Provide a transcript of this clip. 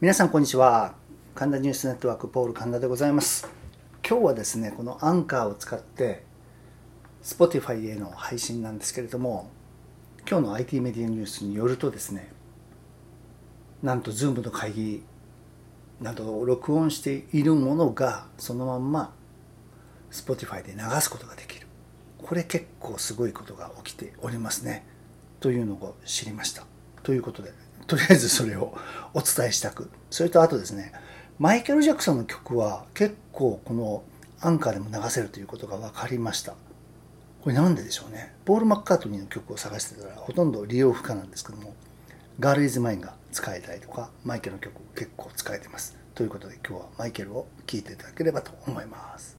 皆さんこんにちは。神田ニュースネットワークポール神田でございます。今日はですねこのアンカーを使って Spotify への配信なんですけれども今日の IT メディアニュースによるとですねなんと Zoom の会議などを録音しているものがそのまんま Spotify で流すことができる。これ結構すごいことが起きておりますね。というのを知りました。ということでとりあえずそれをお伝えしたく。それとあとですねマイケル・ジャクソンの曲は結構このアンカーでも流せるということが分かりました。これなんででしょうね。ポール・マッカートニーの曲を探してたらほとんど利用不可なんですけどもガール・イズ・マインが使えたりとかマイケルの曲結構使えてます。ということで今日はマイケルを聴いていただければと思います。